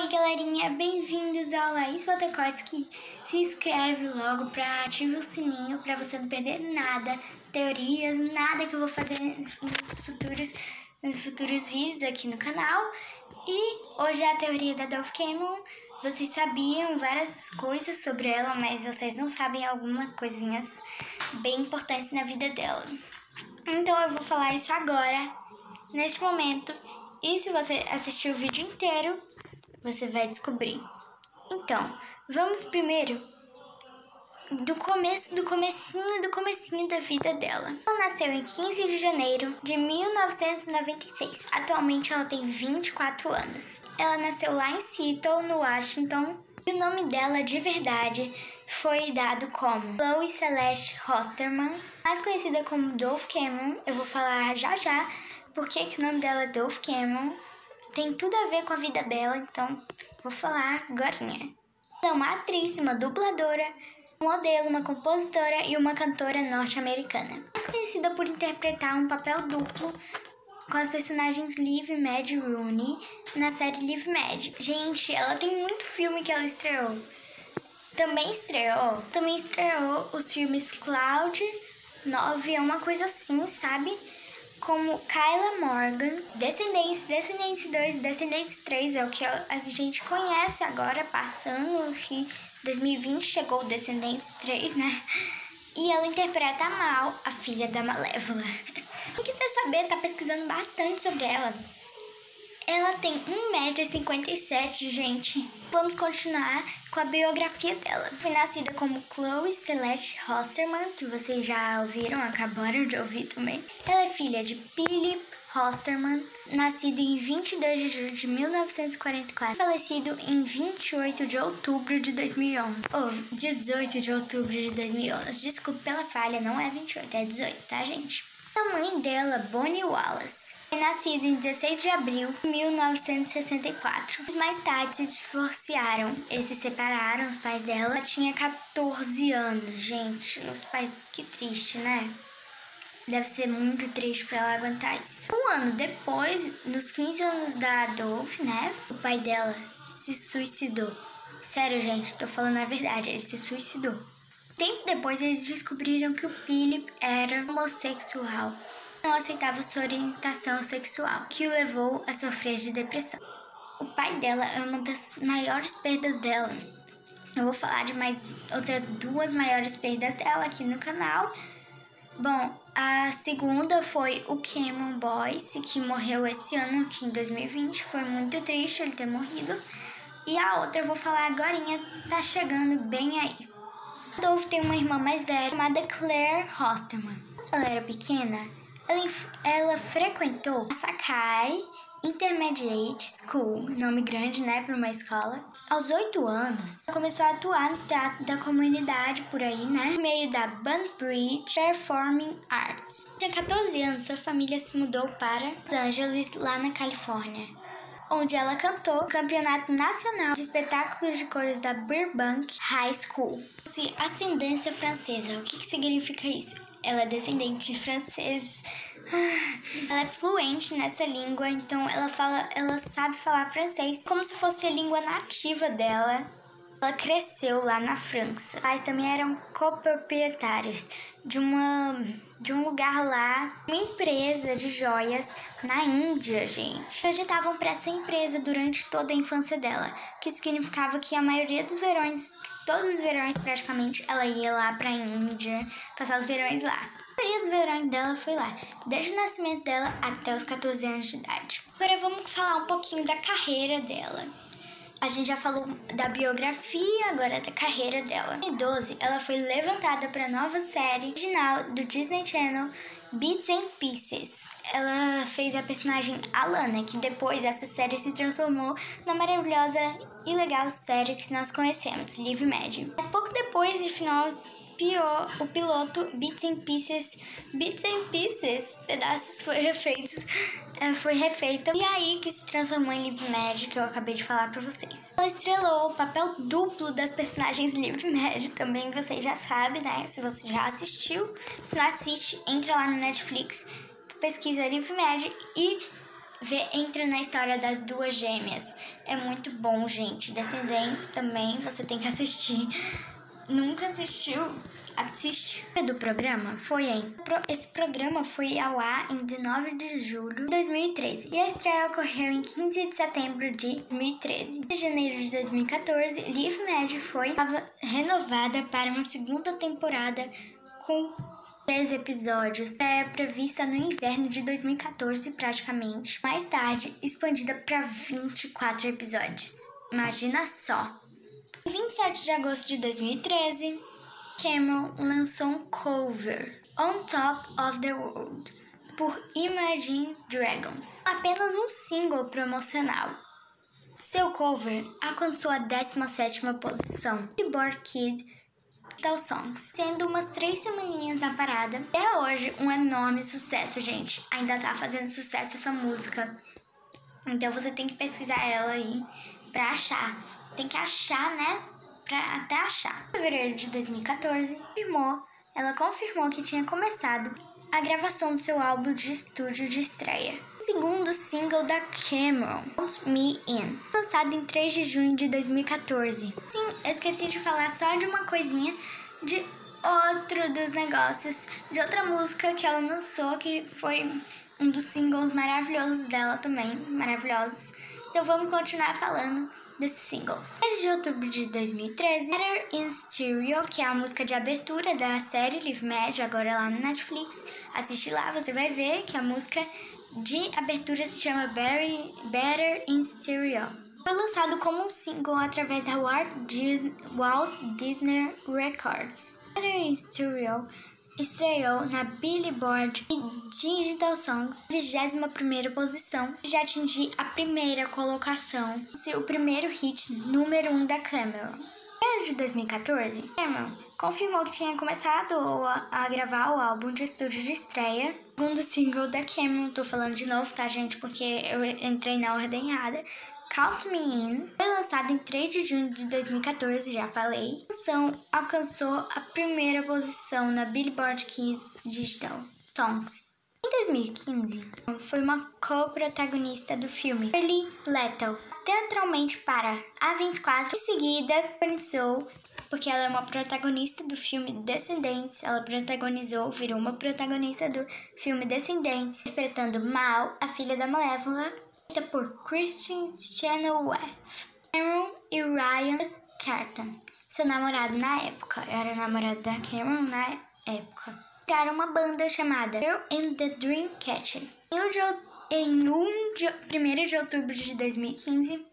Oi, galerinha, bem-vindos ao Laís Waterkotsky. Se inscreve logo para ativar o sininho para você não perder nada, teorias, nada que eu vou fazer nos futuros, nos futuros vídeos aqui no canal. E hoje é a teoria da Dolph Cameron. Vocês sabiam várias coisas sobre ela, mas vocês não sabem algumas coisinhas bem importantes na vida dela. Então eu vou falar isso agora, neste momento. E se você assistir o vídeo inteiro, você vai descobrir. Então, vamos primeiro do começo, do comecinho, do comecinho da vida dela. Ela nasceu em 15 de janeiro de 1996. Atualmente ela tem 24 anos. Ela nasceu lá em Seattle, no Washington. E o nome dela de verdade foi dado como Chloe Celeste Hosterman, mais conhecida como Dolph Cameron. Eu vou falar já já porque que o nome dela é Dolph Cameron tem tudo a ver com a vida dela, então vou falar agora. Ela é uma atriz, uma dubladora, modelo, uma compositora e uma cantora norte-americana. É conhecida por interpretar um papel duplo com as personagens Liv e Mad Rooney na série Liv Mad. Gente, ela tem muito filme que ela estreou. Também estreou, também estreou os filmes Cloud 9, é uma coisa assim, sabe? Como Kyla Morgan, Descendentes, Descendentes 2, Descendentes 3 é o que a gente conhece agora, passando que 2020 chegou Descendentes 3, né? E ela interpreta Mal, a filha da Malévola. Quem quiser saber, tá pesquisando bastante sobre ela. Ela tem 1,57m, gente. Vamos continuar com a biografia dela. Foi nascida como Chloe Celeste Hosterman, que vocês já ouviram, acabaram de ouvir também. Ela é filha de Philip Hosterman, nascido em 22 de julho de 1944, falecido em 28 de outubro de 2011. Ou 18 de outubro de 2011. Desculpe pela falha, não é 28, é 18, tá, gente? A mãe dela, Bonnie Wallace, foi nascida em 16 de abril de 1964. Mais tarde se divorciaram. Eles se separaram, os pais dela. Ela tinha 14 anos, gente. Os pais, que triste, né? Deve ser muito triste para ela aguentar isso. Um ano depois, nos 15 anos da Adolf, né? O pai dela se suicidou. Sério, gente, tô falando a verdade, ele se suicidou. Tempo depois, eles descobriram que o Philip era homossexual. Não aceitava sua orientação sexual, que o levou a sofrer de depressão. O pai dela é uma das maiores perdas dela. Eu vou falar de mais outras duas maiores perdas dela aqui no canal. Bom, a segunda foi o Cameron Boyce, que morreu esse ano, aqui em 2020. Foi muito triste ele ter morrido. E a outra eu vou falar agora, tá chegando bem aí. Dolph tem uma irmã mais velha chamada Claire Hosterman. Ela era pequena, ela, ela frequentou a Sakai Intermediate School, nome grande, né, para uma escola. Aos oito anos, começou a atuar no teatro da comunidade por aí, né, no meio da Bunbridge Performing Arts. Tinha 14 anos, sua família se mudou para Los Angeles, lá na Califórnia onde ela cantou no Campeonato Nacional de Espetáculos de Cores da Burbank High School. Se ascendência francesa, o que, que significa isso? Ela é descendente de francês. Ela é fluente nessa língua, então ela fala, ela sabe falar francês como se fosse a língua nativa dela. Ela cresceu lá na França. Pais também eram coproprietários de uma de um lugar lá, uma empresa de joias na Índia, gente. Acreditavam para essa empresa durante toda a infância dela, que significava que a maioria dos verões, todos os verões praticamente, ela ia lá para a Índia, passar os verões lá. A maioria dos verões dela foi lá, desde o nascimento dela até os 14 anos de idade. Agora vamos falar um pouquinho da carreira dela. A gente já falou da biografia, agora da carreira dela. Em 2012, ela foi levantada para a nova série original do Disney Channel Bits and Pieces. Ela fez a personagem Alana, que depois essa série se transformou na maravilhosa e legal série que nós conhecemos, Live Mad. Mas pouco depois de final pior, o piloto Bits and Pieces, Bits and Pieces, pedaços foi refeitos foi refeita e aí que se transformou em Live Mad, que eu acabei de falar pra vocês. Ela estrelou o papel duplo das personagens Live Mad, também vocês já sabem, né? Se você já assistiu, se não assiste, entra lá no Netflix, pesquisa Live Mad e vê, entra na história das duas gêmeas. É muito bom, gente. Descendentes também você tem que assistir. Nunca assistiu? Assiste. Do programa foi em. Esse programa foi ao ar em 19 de julho de 2013 e a estreia ocorreu em 15 de setembro de 2013. Em janeiro de 2014, Live Mad foi renovada para uma segunda temporada com três episódios. É prevista no inverno de 2014, praticamente. Mais tarde, expandida para 24 episódios. Imagina só. Em 27 de agosto de 2013, Cameron lançou um cover, On Top of the World, por Imagine Dragons, apenas um single promocional. Seu cover alcançou a 17ª posição, Billboard Kid Tal Songs, sendo umas três semaninhas na parada. Até hoje, um enorme sucesso, gente. Ainda tá fazendo sucesso essa música. Então você tem que pesquisar ela aí pra achar. Tem que achar, né? Pra até achar. Em fevereiro de 2014, confirmou, ela confirmou que tinha começado a gravação do seu álbum de estúdio de estreia. O segundo single da Cameron, Count Me In, lançado em 3 de junho de 2014. Sim, eu esqueci de falar só de uma coisinha de outro dos negócios, de outra música que ela lançou, que foi um dos singles maravilhosos dela também, maravilhosos. Então vamos continuar falando desses singles. 10 de outubro de 2013, Better in Stereo, que é a música de abertura da série Live agora lá no Netflix. Assiste lá, você vai ver que a música de abertura se chama Better, in Stereo. Foi lançado como um single através da Walt Disney Records. Better in Stereo estreou na Billboard Digital Songs, 21ª posição, já atingiu a primeira colocação, seu primeiro hit número 1 um da Cameron. Em de 2014, Cameron confirmou que tinha começado a, gravar o álbum de estúdio de estreia, segundo single da Cameron. Tô falando de novo, tá, gente? Porque eu entrei na ordem errada. Count Me In foi lançado em 3 de junho de 2014, já falei. A canção alcançou a primeira posição na Billboard Kids Digital Songs. Em 2015, foi uma co-protagonista do filme Early Lethal, teatralmente para A24. Em seguida, começou porque ela é uma protagonista do filme Descendentes. Ela protagonizou, virou uma protagonista do filme Descendentes, interpretando Mal, a filha da Malévola, por Christian Chenoweth, Cameron e Ryan Carton, seu namorado na época. Era namorado da Cameron na época. Criaram uma banda chamada Girl and the Dreamcatcher. Em 1 de, 1 de outubro de 2015,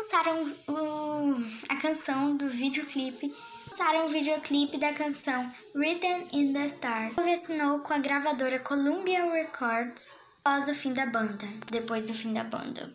lançaram o, a canção do videoclipe. Lançaram o videoclipe da canção Written in the Stars. Assinou com a gravadora Columbia Records após o fim da banda, depois do fim da banda.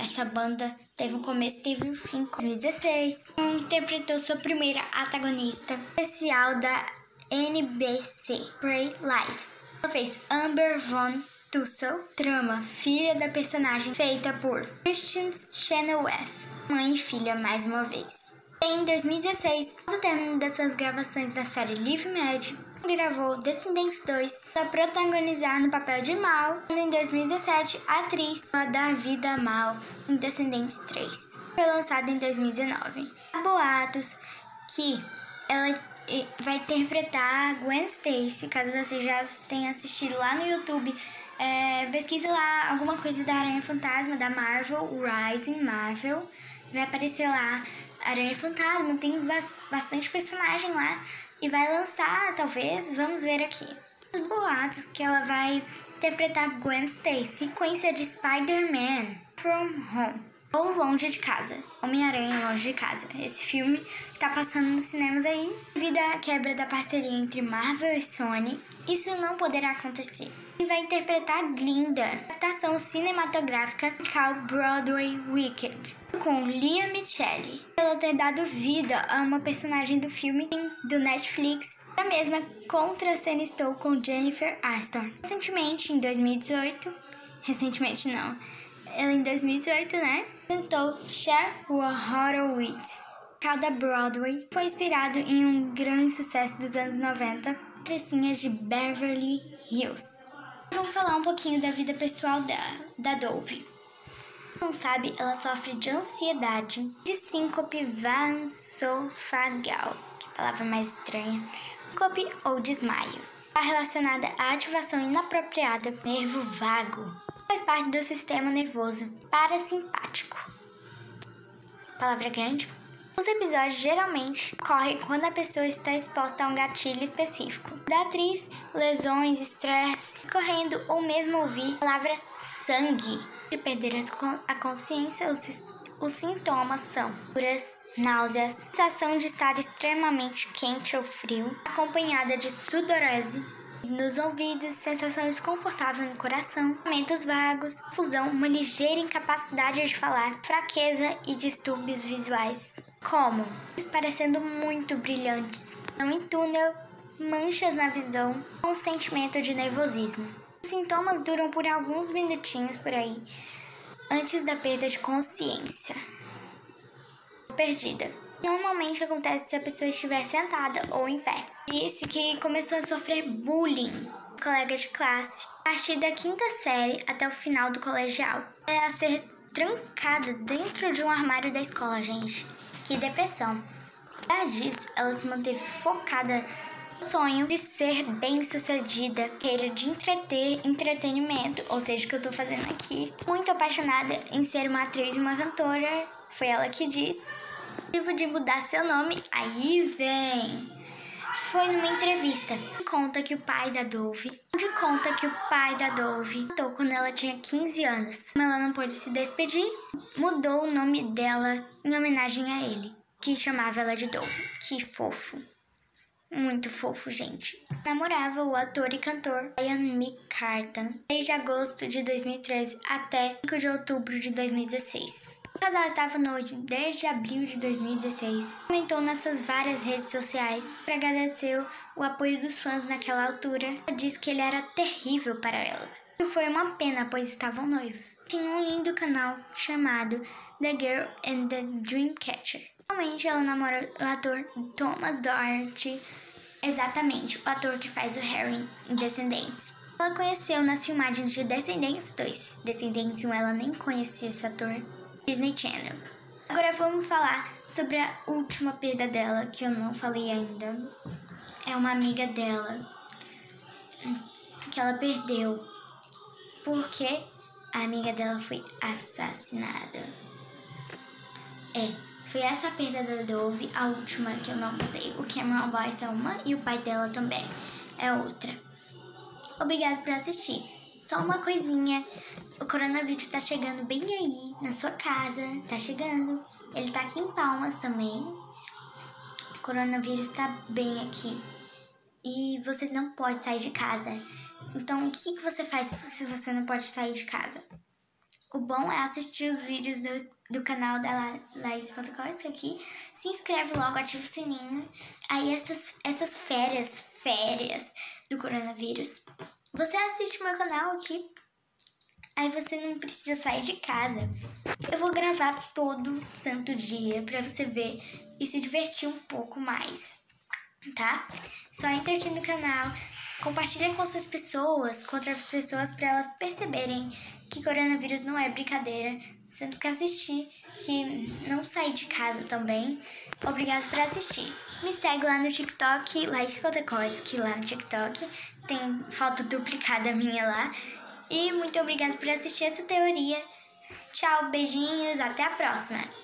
Essa banda teve um começo teve um fim. Em 2016, interpretou sua primeira antagonista especial da NBC, Pray Life. Ela fez Amber Von Tussle, trama, filha da personagem feita por Christian Chenoweth, mãe e filha mais uma vez. Em 2016, após o término das suas gravações da série Live Mad, gravou Descendentes 2 para protagonizar no papel de Mal, em 2017 a atriz da Vida Mal em Descendentes 3. Foi lançado em 2019. Há boatos que ela vai interpretar Gwen Stacy, caso você já tenha assistido lá no YouTube. É, lá alguma coisa da Aranha Fantasma da Marvel, Rising Marvel. Vai aparecer lá Aranha Fantasma, tem bastante personagem lá e vai lançar, talvez, vamos ver aqui. Os boatos que ela vai interpretar Gwen Stacy, sequência de Spider-Man From Home ou Longe de Casa, Homem-Aranha Longe de Casa. Esse filme tá passando nos cinemas aí, devido à quebra da parceria entre Marvel e Sony, isso não poderá acontecer. E vai interpretar Glinda, adaptação cinematográfica musical Broadway Wicked, com Lia Michele. Ela ter dado vida a uma personagem do filme do Netflix, a mesma contracenistou com Jennifer Aniston. Recentemente, em 2018, recentemente não, ela em 2018, né, cantou Cher Horowitz. Cada Broadway foi inspirado em um grande sucesso dos anos 90, Trecinhas de Beverly Hills. Vamos falar um pouquinho da vida pessoal da, da Dove. Não sabe, ela sofre de ansiedade, de síncope vasofagal, que palavra mais estranha, síncope ou desmaio. Está relacionada à ativação inapropriada do nervo vago. Faz parte do sistema nervoso parasimpático. Palavra grande. Os episódios geralmente ocorrem quando a pessoa está exposta a um gatilho específico. Da atriz, lesões, estresse, escorrendo ou mesmo ouvir a palavra sangue. De perder a consciência, os, os sintomas são duras, náuseas, sensação de estar extremamente quente ou frio, acompanhada de sudorese, nos ouvidos, sensação desconfortável no coração, momentos vagos, fusão, uma ligeira incapacidade de falar, fraqueza e distúrbios visuais, como parecendo muito brilhantes, não em túnel, manchas na visão, um sentimento de nervosismo. Os sintomas duram por alguns minutinhos por aí, antes da perda de consciência. Perdida. Normalmente acontece se a pessoa estiver sentada ou em pé. Disse que começou a sofrer bullying colega de classe a partir da quinta série até o final do colegial. É a ser trancada dentro de um armário da escola, gente. Que depressão. Apesar disso, ela se manteve focada no sonho de ser bem-sucedida, queira de entreter, entretenimento, ou seja, o que eu tô fazendo aqui. Muito apaixonada em ser uma atriz e uma cantora, foi ela que disse motivo de mudar seu nome, aí vem. Foi numa entrevista. Conta que o pai da Dove. De conta que o pai da Dove matou quando ela tinha 15 anos. Como ela não pôde se despedir, mudou o nome dela em homenagem a ele, que chamava ela de Dove. Que fofo. Muito fofo, gente. Namorava o ator e cantor Ian McCartan desde agosto de 2013 até 5 de outubro de 2016. Casal estava noivo desde abril de 2016. Comentou nas suas várias redes sociais para agradecer o apoio dos fãs naquela altura. Ela disse que ele era terrível para ela. E foi uma pena, pois estavam noivos. Tinha um lindo canal chamado The Girl and the Dreamcatcher. Atualmente ela namora o ator Thomas Doherty, exatamente o ator que faz o Harry em Descendentes. Ela conheceu nas filmagens de Descendentes 2. Descendentes 1 ela nem conhecia esse ator. Disney Channel. Agora vamos falar sobre a última perda dela, que eu não falei ainda. É uma amiga dela que ela perdeu porque a amiga dela foi assassinada. É, foi essa perda da Dove, a última que eu não contei. O Cameron Boyce é uma e o pai dela também é outra. Obrigado por assistir. Só uma coisinha, o coronavírus está chegando bem aí, na sua casa, tá chegando. Ele tá aqui em Palmas também. O coronavírus tá bem aqui. E você não pode sair de casa. Então, o que, que você faz se você não pode sair de casa? O bom é assistir os vídeos do, do canal da La, Laís Fotocortes aqui. Se inscreve logo, ativa o sininho. Aí essas, essas férias, férias do coronavírus, você assiste meu canal aqui. Aí você não precisa sair de casa. Eu vou gravar todo santo dia para você ver e se divertir um pouco mais, tá? Só entra aqui no canal, compartilha com suas pessoas, com outras pessoas para elas perceberem que coronavírus não é brincadeira. Você não quer assistir, que não sair de casa também. Obrigado por assistir. Me segue lá no TikTok, Laís que lá no TikTok. Tem foto duplicada minha lá. E muito obrigado por assistir essa teoria. Tchau, beijinhos, até a próxima!